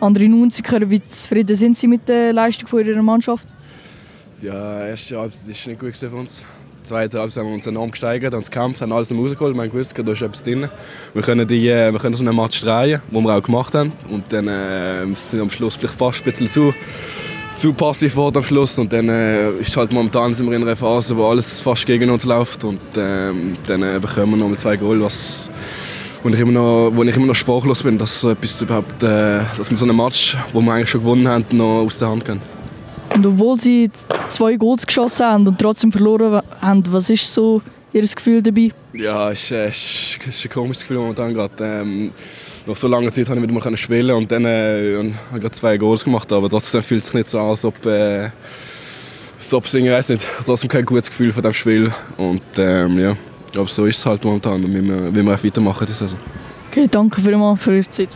andere 90 hören. Wie zufrieden sind Sie mit der Leistung von Ihrer Mannschaft? Ja, erste Halbzeit war nicht gut für uns. Zweite Halbzeit haben wir uns enorm gesteigert, haben gekämpft, haben alles rausgeholt. Wir haben gewusst, da ist etwas drin. Wir können, die, wir können so einen Match drehen, den wir auch gemacht haben. Und dann äh, sind am Schluss vielleicht fast ein bisschen zu, zu passiv geworden am Schluss. Und dann äh, ist halt momentan sind wir in einer Phase, wo alles fast gegen uns läuft. Und äh, dann äh, bekommen wir noch mal zwei Goal, was wo ich immer noch, wo ich immer noch sprachlos bin, dass so etwas überhaupt, äh, dass wir so einen Match, wo wir eigentlich schon gewonnen haben, noch aus der Hand gehen. Und obwohl sie zwei Goals geschossen haben und trotzdem verloren haben, was ist so Ihr Gefühl dabei? Ja, es ist, äh, ist, ist ein komisches Gefühl momentan gerade. Ähm, nach so langer Zeit konnte ich wieder mal spielen und dann äh, habe ich gerade zwei Goals gemacht, aber trotzdem fühlt es sich nicht so an, als ob, äh, als ob ich weiß nicht, trotzdem kein gutes Gefühl von dem Spiel und ähm, ja, aber so ist es halt momentan und wir, wir weitermachen die Saison. Okay, danke vielmals für Ihre Zeit.